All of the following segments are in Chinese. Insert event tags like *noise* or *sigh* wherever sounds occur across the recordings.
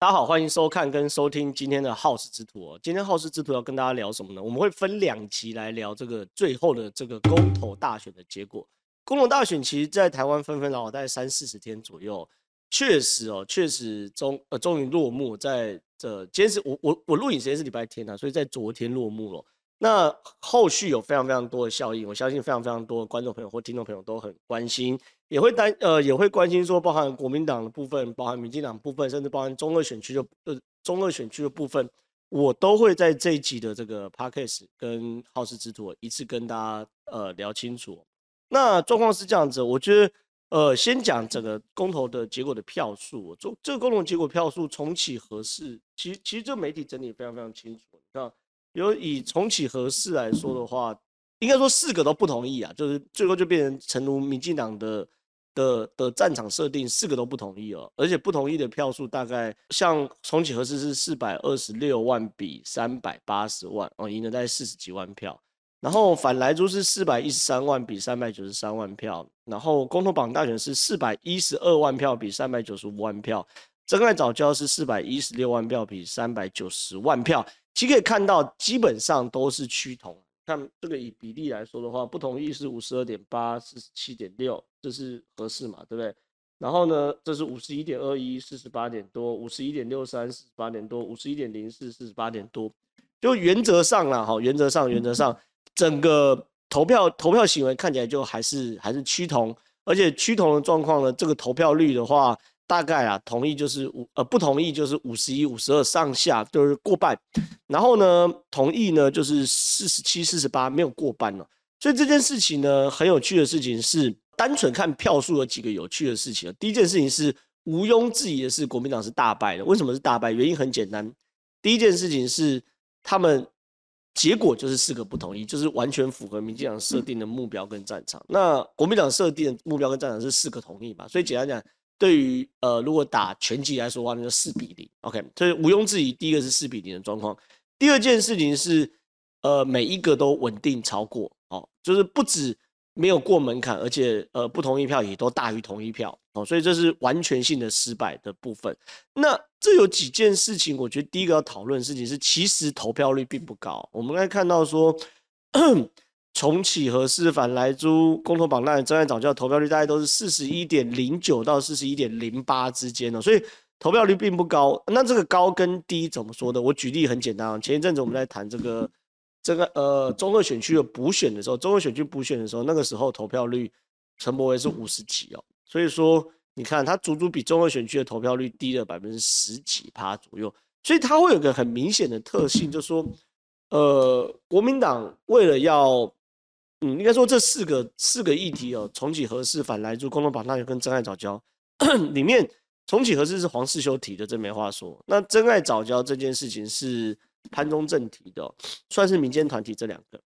大家好，欢迎收看跟收听今天的好事之徒哦。今天好事之徒要跟大家聊什么呢？我们会分两集来聊这个最后的这个公投大选的结果。公投大选其实，在台湾纷纷扰扰大概三四十天左右，确实哦，确实终呃终于落幕。在这今天是我我我录影时间是礼拜天啊，所以在昨天落幕了。那后续有非常非常多的效应，我相信非常非常多的观众朋友或听众朋友都很关心，也会担呃也会关心说，包含国民党的部分，包含民进党部分，甚至包含中二选区的呃中二选区的部分，我都会在这一集的这个 Podcast 跟好事之徒一次跟大家呃聊清楚。那状况是这样子，我觉得呃先讲整个公投的结果的票数，这这个公投结果票数重启合适，其实其实这媒体整理非常非常清楚，你看。有以重启合适来说的话，应该说四个都不同意啊，就是最后就变成诚如民进党的的的战场设定，四个都不同意哦，而且不同意的票数大概像重启核四是四百二十六万比三百八十万哦，赢了大概四十几万票，然后反莱猪是四百一十三万比三百九十三万票，然后公投榜大选是四百一十二万票比三百九十五万票，真爱早教是四百一十六万票比三百九十万票。其实可以看到，基本上都是趋同。看这个以比例来说的话，不同意是五十二点八，四十七点六，这是合适嘛，对不对？然后呢，这是五十一点二一，四十八点多，五十一点六三，四十八点多，五十一点零四，四十八点多。就原则上啦，哈，原则上，原则上，整个投票投票行为看起来就还是还是趋同，而且趋同的状况呢，这个投票率的话。大概啊，同意就是五，呃，不同意就是五十一、五十二上下，就是过半。然后呢，同意呢就是四十七、四十八，没有过半了。所以这件事情呢，很有趣的事情是，单纯看票数有几个有趣的事情。第一件事情是毋庸置疑的是，国民党是大败的。为什么是大败？原因很简单，第一件事情是他们结果就是四个不同意，就是完全符合民进党设定的目标跟战场。那国民党设定的目标跟战场是四个同意嘛？所以简单讲。对于呃，如果打拳击来说的话，那就四比零，OK，所以毋庸置疑，第一个是四比零的状况。第二件事情是，呃，每一个都稳定超过，哦，就是不止没有过门槛，而且呃，不同意票也都大于同意票，哦，所以这是完全性的失败的部分。那这有几件事情，我觉得第一个要讨论的事情是，其实投票率并不高。我们刚才看到说。重启核四反莱猪公投绑大选真爱藻礁投票率大概都是四十一点零九到四十一点零八之间哦，所以投票率并不高。那这个高跟低怎么说呢？我举例很简单啊，前一阵子我们在谈这个这个呃中二选区的补选的时候，中二选区补选的时候，那个时候投票率陈柏惟是五十几哦，所以说你看他足足比中二选区的投票率低了百分之十几趴左右，所以它会有个很明显的特性，就是说呃国民党为了要嗯，应该说这四个四个议题哦，重启核四、反来猪、公投绑大选跟真爱早教 *clears throat* 里面，重启核四是黄世修提的，这没话说。那真爱早教这件事情是潘忠政提的，算是民间团体这两个。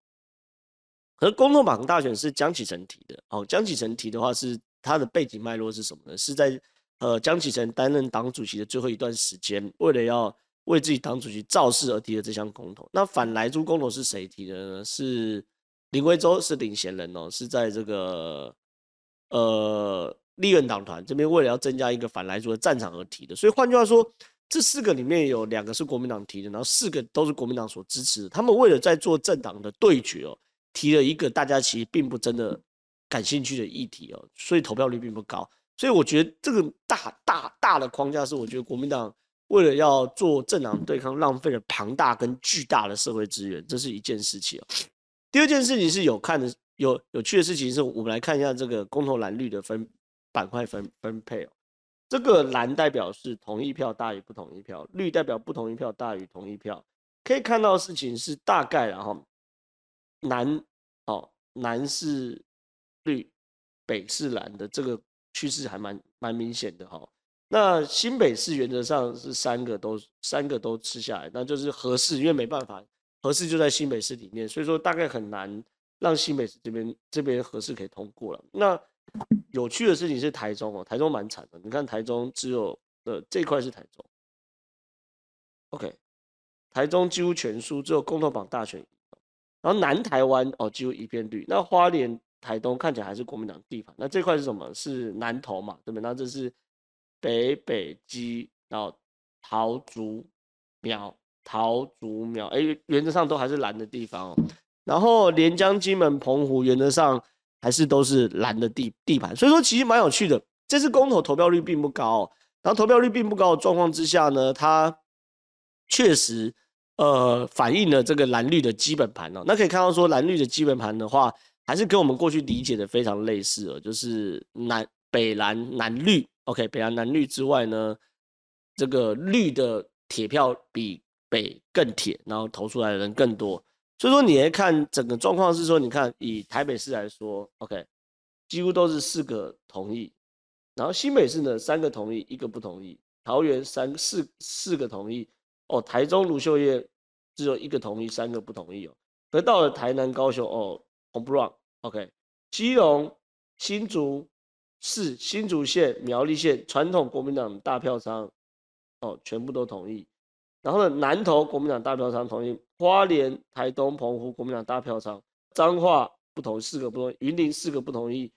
而公投榜大选是江启臣提的，哦，江启臣提的话是他的背景脉络是什么呢？是在呃江启臣担任党主席的最后一段时间，为了要为自己党主席造势而提的这项公投。那反来猪公投是谁提的呢？是。林徽州是领衔人哦，是在这个呃立院党团这边为了要增加一个反莱族的战场而提的，所以换句话说，这四个里面有两个是国民党提的，然后四个都是国民党所支持。他们为了在做政党的对决哦，提了一个大家其实并不真的感兴趣的议题哦，所以投票率并不高。所以我觉得这个大大大的框架是，我觉得国民党为了要做政党对抗，浪费了庞大跟巨大的社会资源，这是一件事情哦。第二件事情是有看的有有趣的事情，是我们来看一下这个公投蓝绿的分板块分分配哦。这个蓝代表是同意票大于不同意票，绿代表不同意票大于同意票。可以看到事情是大概然后南哦南是绿，北是蓝的这个趋势还蛮蛮明显的哈。那新北市原则上是三个都三个都吃下来，那就是合适，因为没办法。核四就在新北市里面，所以说大概很难让新北市这边这边核四可以通过了。那有趣的事情是台中哦，台中蛮惨的。你看台中只有呃这块是台中，OK，台中几乎全输，只有公投榜大选。然后南台湾哦几乎一片绿。那花莲、台东看起来还是国民党地盘。那这块是什么？是南投嘛，对不对？那这是北北基，然后桃竹苗、桃竹苗，哎、原则上都还是蓝的地方哦。然后连江、金门、澎湖，原则上还是都是蓝的地地盘，所以说其实蛮有趣的。这次公投投票率并不高，哦，然后投票率并不高的状况之下呢，它确实呃反映了这个蓝绿的基本盘哦。那可以看到说蓝绿的基本盘的话，还是跟我们过去理解的非常类似哦，就是南北蓝南绿，OK，北蓝南绿之外呢，这个绿的铁票比北更铁，然后投出来的人更多。所以说你来看整个状况是说，你看以台北市来说，OK，几乎都是四个同意。然后新北市呢，三个同意，一个不同意；桃园三四四个同意，哦，台中卢秀燕只有一个同意，三个不同意哦。而到了台南、高雄，哦，红不让，OK，基隆、新竹市、新竹县、苗栗县传统国民党大票仓，哦，全部都同意。然后呢，南投国民党大票仓同意，花莲、台东、澎湖国民党大票仓，彰化不同，四个不同意，云林四个不同意。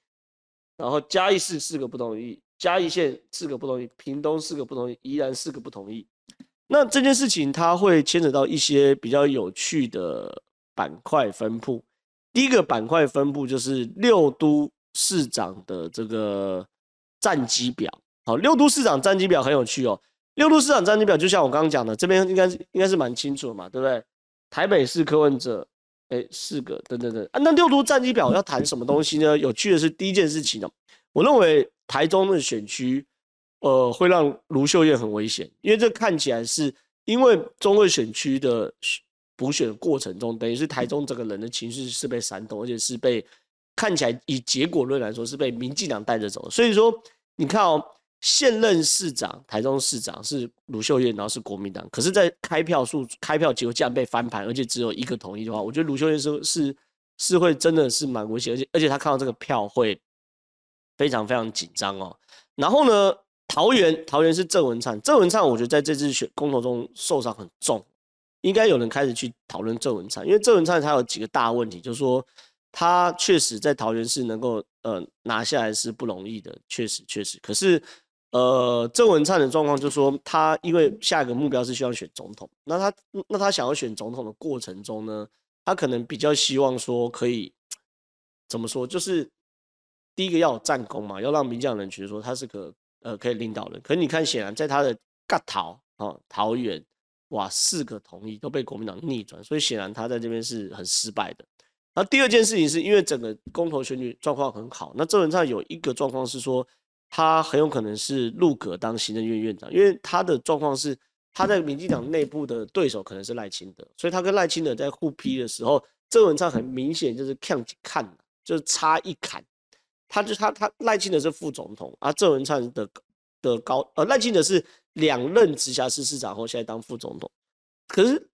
然后嘉义市四个不同意，嘉义县四个不同意，屏东四个不同意，宜兰四个不同意。那这件事情它会牵扯到一些比较有趣的板块分布。第一个板块分布就是六都市长的这个战绩表。好，六都市长战绩表很有趣哦。六度市长战绩表就像我刚刚讲的，这边应该应该是蛮清楚的嘛，对不对？台北市柯文哲。哎，四个，等等等啊，那六都战绩表要谈什么东西呢？有趣的是，第一件事情呢，我认为台中的选区，呃，会让卢秀燕很危险，因为这看起来是因为中二选区的补选过程中，等于是台中整个人的情绪是被煽动，而且是被看起来以结果论来说是被民进党带着走，所以说你看哦。现任市长，台中市长是卢秀燕，然后是国民党。可是，在开票数、开票结果竟然被翻盘，而且只有一个同意的话，我觉得卢秀燕是是是会真的是蛮危险，而且而且他看到这个票会非常非常紧张哦。然后呢，桃园桃园是郑文灿，郑文灿我觉得在这次选公投中受伤很重，应该有人开始去讨论郑文灿，因为郑文灿他有几个大问题，就是说他确实在桃园市能够呃拿下来是不容易的，确实确实，可是。呃，郑文灿的状况就是说，他因为下一个目标是希望选总统，那他那他想要选总统的过程中呢，他可能比较希望说可以怎么说，就是第一个要有战功嘛，要让民进人觉得说他是个呃可以领导人。可你看，显然在他的嘎桃啊桃园，哇，四个同意都被国民党逆转，所以显然他在这边是很失败的。然后第二件事情是因为整个公投选举状况很好，那郑文灿有一个状况是说。他很有可能是入阁当行政院院长，因为他的状况是他在民进党内部的对手可能是赖清德，所以他跟赖清德在互批的时候，郑文灿很明显就是看看，就是差一砍。他就他他赖清德是副总统，而郑文灿的的高呃赖清德是两任直辖市市长后现在当副总统，可是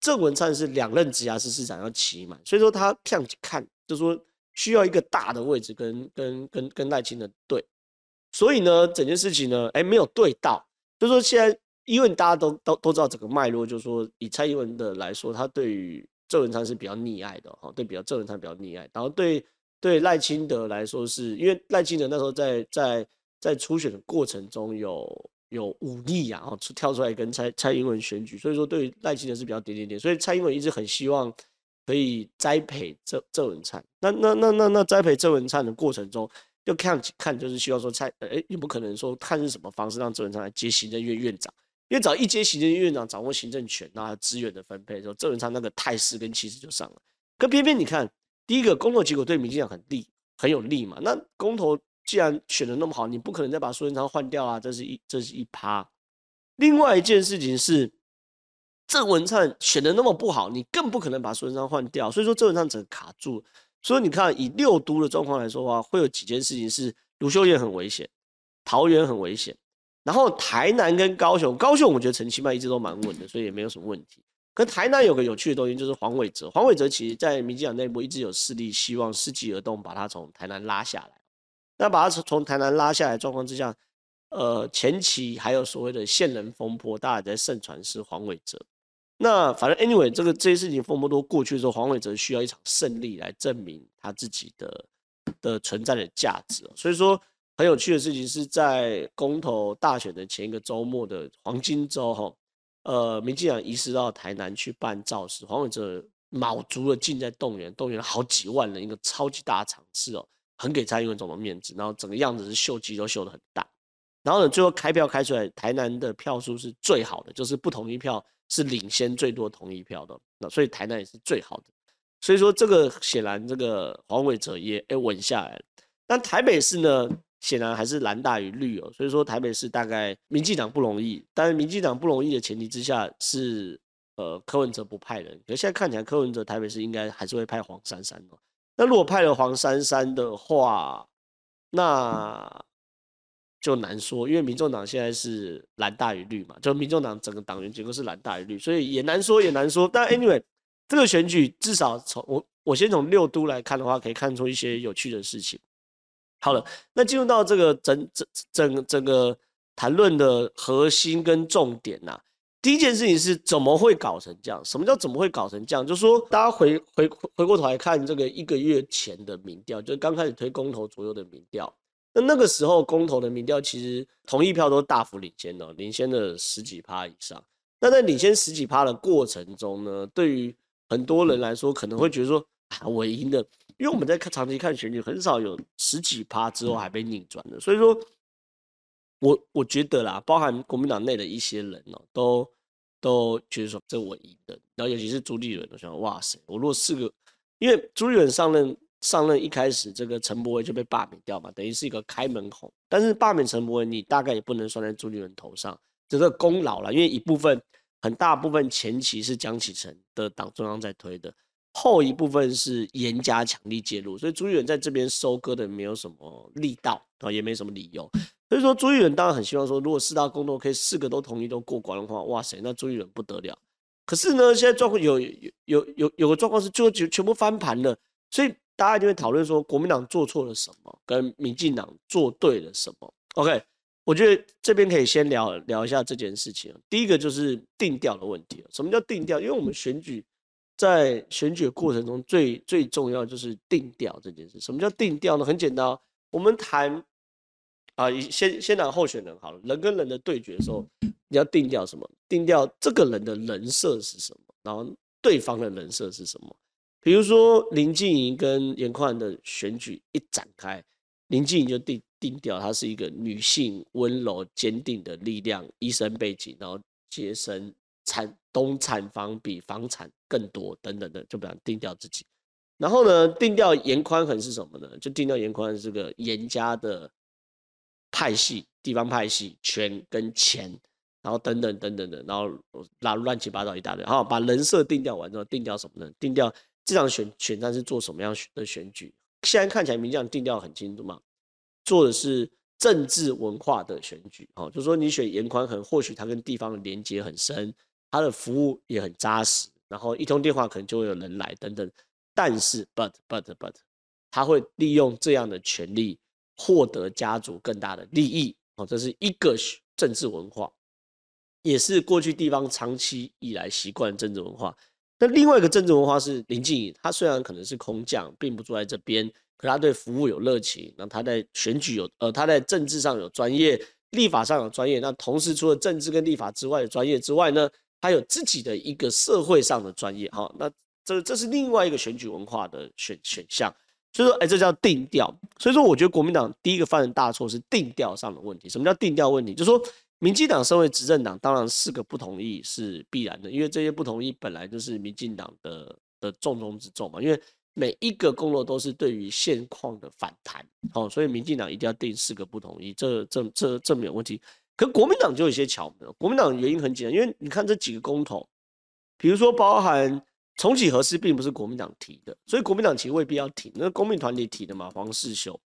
郑文灿是两任直辖市市长要期满，所以说他看看就是说需要一个大的位置跟跟跟跟赖清德对。所以呢，整件事情呢，哎，没有对到，就说现在，因为大家都都都知道整个脉络，就是说以蔡英文的来说，他对于郑文灿是比较溺爱的哈，对比较郑文灿比较溺爱，然后对对赖清德来说是，因为赖清德那时候在在在初选的过程中有有武力啊，然后跳出来跟蔡蔡英文选举，所以说对于赖清德是比较点点点，所以蔡英文一直很希望可以栽培郑郑文灿，那那那那那栽培郑文灿的过程中。就看看，就是希望说蔡，哎，又不可能说看是什么方式让郑文灿来接行政院院长，因为只要一接行政院院长，掌握行政权，那资源的分配的时候，郑文灿那个态势跟气势就上了。可偏偏你看，第一个公投结果对民进党很利，很有利嘛。那公投既然选的那么好，你不可能再把苏贞昌换掉啊，这是一这是一趴。另外一件事情是，郑文灿选的那么不好，你更不可能把苏贞昌换掉，所以说郑文灿整个卡住。所以你看，以六都的状况来说的话，会有几件事情是卢秀燕很危险，桃园很危险，然后台南跟高雄，高雄我觉得陈其迈一直都蛮稳的，所以也没有什么问题。可台南有个有趣的东西，就是黄伟哲，黄伟哲其实在民进党内部一直有势力，希望伺机而动，把他从台南拉下来。那把他从从台南拉下来状况之下，呃，前期还有所谓的线人风波，大家在盛传是黄伟哲。那反正 anyway，这个这些事情风波都过去的时候，黄伟哲需要一场胜利来证明他自己的的存在的价值。所以说，很有趣的事情是在公投大选的前一个周末的黄金周，哈，呃，民进党移师到台南去办造势，黄伟哲卯足了劲在动员，动员了好几万人，一个超级大的场次哦，很给蔡英文总统面子，然后整个样子是秀肌肉秀得很大，然后呢，最后开票开出来，台南的票数是最好的，就是不同意票是领先最多同意票的，那所以台南也是最好的。所以说，这个显然这个黄伟哲也诶稳下来了。但台北市呢，显然还是蓝大于绿哦。所以说，台北市大概民进党不容易。但是民进党不容易的前提之下是，呃，柯文哲不派人。可现在看起来，柯文哲台北市应该还是会派黄珊珊哦。那如果派了黄珊珊的话，那就难说，因为民众党现在是蓝大于绿嘛，就民众党整个党员结构是蓝大于绿，所以也难说，也难说。但 anyway。这个选举至少从我我先从六都来看的话，可以看出一些有趣的事情。好了，那进入到这个整整整整个谈论的核心跟重点呐、第一件事情是怎么会搞成这样？什么叫怎么会搞成这样？就是说大家回回回过头来看这个一个月前的民调，就是刚开始推公投左右的民调，那那个时候公投的民调其实同意票都大幅领先的，领先了十几趴以上。那在领先十几趴的过程中呢，对于很多人来说可能会觉得说啊，我赢了，因为我们在看长期看选举，很少有十几趴之后还被逆转的。所以说，我我觉得啦，包含国民党内的一些人哦，都都觉得说这我赢的。然后尤其是朱立伦，都想哇塞，我如果是个，因为朱立伦上任上任一开始，这个陈柏惟就被罢免掉嘛，等于是一个开门红。但是罢免陈柏惟，你大概也不能算在朱立伦头上，这个功劳了，因为一部分。很大部分前期是江启臣的党中央在推的，后一部分是严加强力介入，所以朱立伦在这边收割的没有什么力道啊，也没什么理由。所以说朱立伦当然很希望说，如果四大公投可以四个都同意都过关的话，哇塞，那朱立伦不得了。可是呢，现在状况有有有有有个状况是，最后全全部翻盘了，所以大家就会讨论说，国民党做错了什么，跟民进党做对了什么。OK。我觉得这边可以先聊聊一下这件事情。第一个就是定调的问题。什么叫定调？因为我们选举在选举的过程中最最重要就是定调这件事。什么叫定调呢？很简单，我们谈啊，先先谈候选人好了。人跟人的对决的时候，你要定调什么？定调这个人的人设是什么？然后对方的人设是什么？比如说林静怡跟严宽的选举一展开，林静怡就定。定调，她是一个女性，温柔坚定的力量，医生背景，然后接生产东产房比房产更多等等的，就不想定调自己。然后呢，定调严宽恒是什么呢？就定调严宽是个严家的派系，地方派系，权跟钱，然后等等等等的，然后拉乱七八糟一大堆。好，把人设定调完之后，定调什么呢？定调这场选选战是做什么样的选举？现在看起来民进党定调很清楚嘛。做的是政治文化的选举，哦，就是说你选严宽恒，或许他跟地方的连接很深，他的服务也很扎实，然后一通电话可能就会有人来等等。但是，but but but，他会利用这样的权力获得家族更大的利益，哦，这是一个政治文化，也是过去地方长期以来习惯的政治文化。那另外一个政治文化是林静仪，他虽然可能是空降，并不住在这边。可他对服务有热情，那他在选举有呃，他在政治上有专业，立法上有专业。那同时除了政治跟立法之外的专业之外呢，他有自己的一个社会上的专业。好，那这这是另外一个选举文化的选选项。所以说，哎，这叫定调。所以说，我觉得国民党第一个犯的大错是定调上的问题。什么叫定调问题？就是说，民进党身为执政党，当然四个不同意是必然的，因为这些不同意本来就是民进党的的重中之重嘛，因为。每一个公投都是对于现况的反弹，好，所以民进党一定要定四个不同意，这这这这没有问题。可国民党就有些巧妙，国民党原因很简单，因为你看这几个公投，比如说包含重启核四，并不是国民党提的，所以国民党其实未必要挺，那公民团体提的嘛，黄世秀，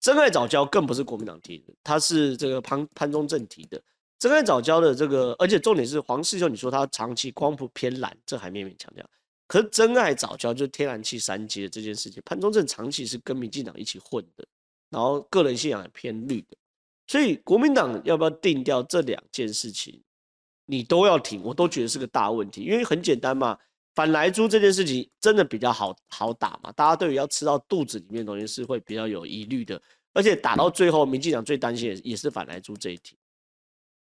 真爱早教更不是国民党提的，他是这个潘潘忠正提的，真爱早教的这个，而且重点是黄世修，你说他长期光谱偏蓝，这还勉勉强强。可是真爱早教就天然气三阶的这件事情，潘忠政长期是跟民进党一起混的，然后个人信仰也偏绿的，所以国民党要不要定掉这两件事情，你都要挺，我都觉得是个大问题，因为很简单嘛，反莱猪这件事情真的比较好好打嘛，大家对于要吃到肚子里面的东西是会比较有疑虑的，而且打到最后，民进党最担心的也是反莱猪这一题。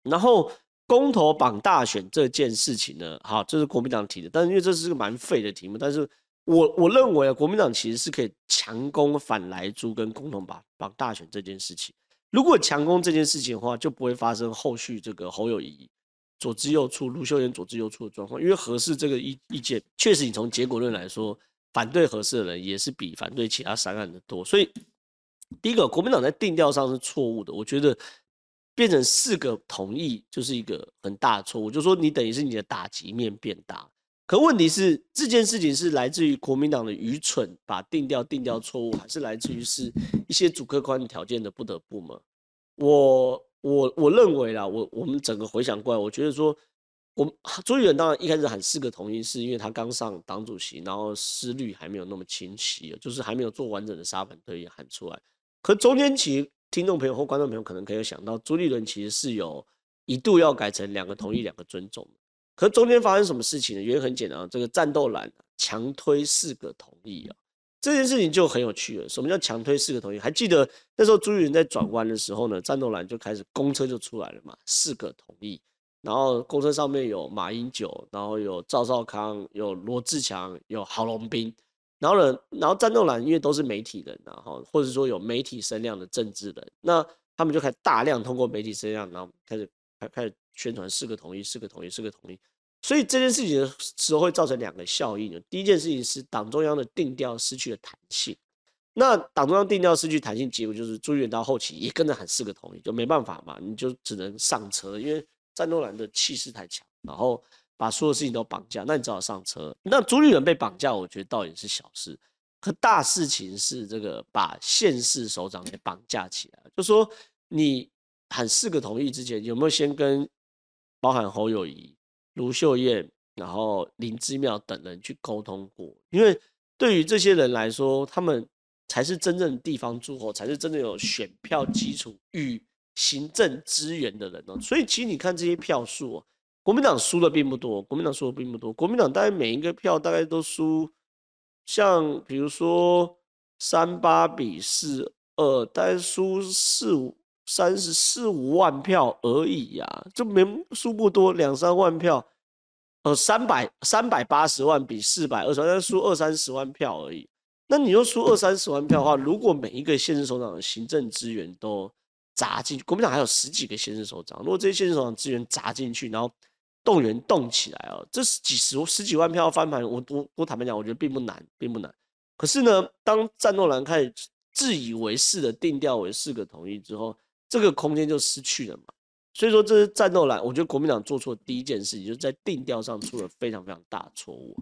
然后公投绑大选这件事情呢，好，这是国民党提的，但是因为这是个蛮废的题目，但是我我认为啊，国民党其实是可以强攻反来猪跟公投绑绑大选这件事情。如果强攻这件事情的话，就不会发生后续这个侯友谊左支右絀、卢秀燕左支右絀的状况，因为核四这个意意见，确实你从结果论来说，反对核四的人也是比反对其他三案的多，所以。第一个，国民党在定调上是错误的，我觉得变成四个同意就是一个很大的错误，就是说你等于是你的打击面变大。可问题是这件事情是来自于国民党的愚蠢，把定调定调错误，还是来自于是一些主客观条件的不得不吗？我我我认为啦，我我们整个回想过来，我觉得说，我朱立伦当然一开始喊四个同意，是因为他刚上党主席，然后思虑还没有那么清晰，就是还没有做完整的沙盘推演喊出来。可中间其听众朋友或观众朋友可能可以想到，朱立伦其实是有一度要改成两个同意两个尊重。可中间发生什么事情呢？原因很简单，这个战斗蓝强推四个同意啊，这件事情就很有趣了。什么叫强推四个同意？还记得那时候朱立伦在转弯的时候呢，战斗蓝就开始公车就出来了嘛，四个同意，然后公车上面有马英九，然后有赵少康，有罗志强，有郝龙斌。然后呢，然后战斗蓝因为都是媒体人，然后或者说有媒体声量的政治人，那他们就开始大量通过媒体声量，然后开始开开始宣传四个同意，四个同意，四个同意。所以这件事情的时候会造成两个效应。第一件事情是党中央的定调失去了弹性，那党中央定调失去弹性，结果就是朱元到后期也跟着喊四个同意，就没办法嘛，你就只能上车，因为战斗蓝的气势太强，然后。把所有事情都绑架，那你只好上车。那朱立伦被绑架，我觉得倒也是小事。可大事情是这个把县市首长给绑架起来，就说你喊四个同意之前，有没有先跟包含侯友宜、卢秀燕，然后林之妙等人去沟通过？因为对于这些人来说，他们才是真正地方诸侯，才是真的有选票基础与行政资源的人哦。所以其实你看这些票数。国民党输的并不多，国民党输的并不多。国民党大概每一个票大概都输，像比如说三八比四二，大概输四五三十四五万票而已呀、啊，就没输不多，两三万票。呃，三百三百八十万比四百二十万，大概输二三十万票而已。那你又输二三十万票的话，如果每一个县市首长的行政资源都砸进去，国民党还有十几个县市首长，如果这些县市首长资源砸进去，然后动员动起来哦，这是几十十几万票翻盘，我我我坦白讲，我觉得并不难，并不难。可是呢，当战斗蓝开始自以为是的定调为四个同意之后，这个空间就失去了嘛。所以说，这是战斗蓝，我觉得国民党做错第一件事情，就是在定调上出了非常非常大错误。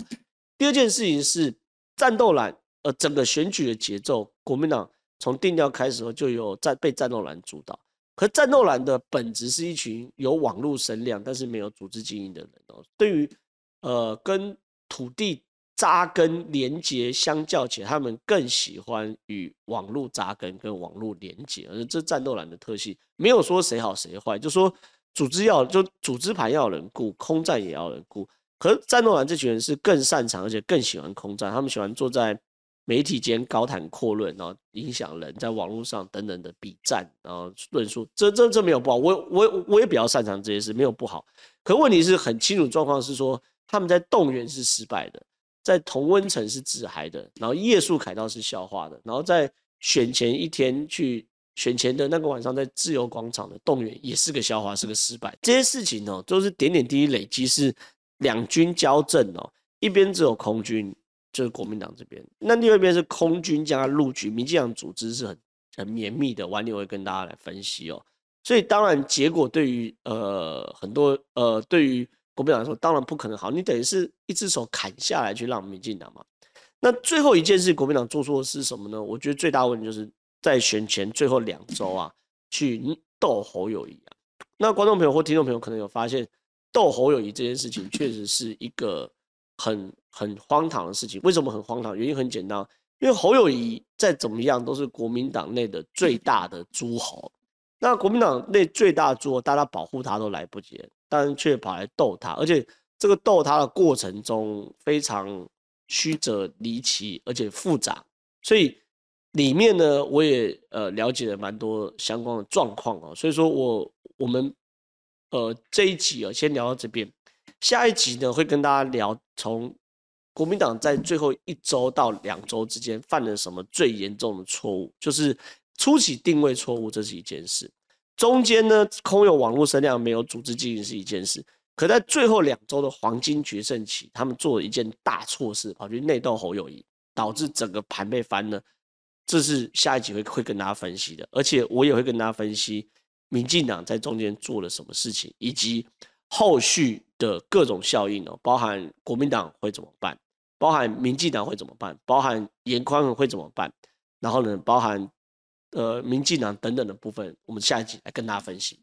第二件事情是战斗蓝，呃，整个选举的节奏，国民党从定调开始后就有战被战斗蓝主导。可战斗蓝的本质是一群有网络声量，但是没有组织经营的人哦。对于呃跟土地扎根连接相较起，他们更喜欢与网络扎根跟网络连接，而这战斗蓝的特性没有说谁好谁坏，就说组织要就组织盘要有人顾，空战也要有人顾。可战斗蓝这群人是更擅长，而且更喜欢空战，他们喜欢坐在。媒体间高谈阔论，然后影响人在网络上等等的比战，然后论述，这这这没有不好，我我我也比较擅长这些事，没有不好。可问题是很清楚状况是说，他们在动员是失败的，在同温层是自嗨的，然后夜宿凯道是笑话的，然后在选前一天去选前的那个晚上，在自由广场的动员也是个笑话，是个失败。这些事情哦，都是点点滴滴累积，是两军交阵哦，一边只有空军。就是国民党这边，那另外一边是空军加陆军，民进党组织是很很绵密的，晚点会跟大家来分析哦。所以当然结果对于呃很多呃对于国民党来说，当然不可能好，你等于是一只手砍下来去让民进党嘛。那最后一件事，国民党做错的是什么呢？我觉得最大问题就是在选前最后两周啊，去斗侯友谊。那观众朋友或听众朋友可能有发现，斗侯友谊这件事情确实是一个很。很荒唐的事情，为什么很荒唐？原因很简单，因为侯友谊再怎么样都是国民党内的最大的诸侯，那国民党内最大的诸侯，大家保护他都来不及，但却跑来斗他，而且这个斗他的过程中非常曲折离奇，而且复杂，所以里面呢，我也呃了解了蛮多相关的状况啊，所以说我我们呃这一集啊先聊到这边，下一集呢会跟大家聊从国民党在最后一周到两周之间犯了什么最严重的错误，就是初期定位错误，这是一件事；中间呢空有网络声量，没有组织经营是一件事。可在最后两周的黄金决胜期，他们做了一件大错事，跑去内斗侯友谊，导致整个盘被翻了。这是下一集会会跟大家分析的，而且我也会跟大家分析民进党在中间做了什么事情，以及后续的各种效应哦，包含国民党会怎么办，包含民进党会怎么办，包含严宽会怎么办，然后呢，包含呃民进党等等的部分，我们下一集来跟大家分析。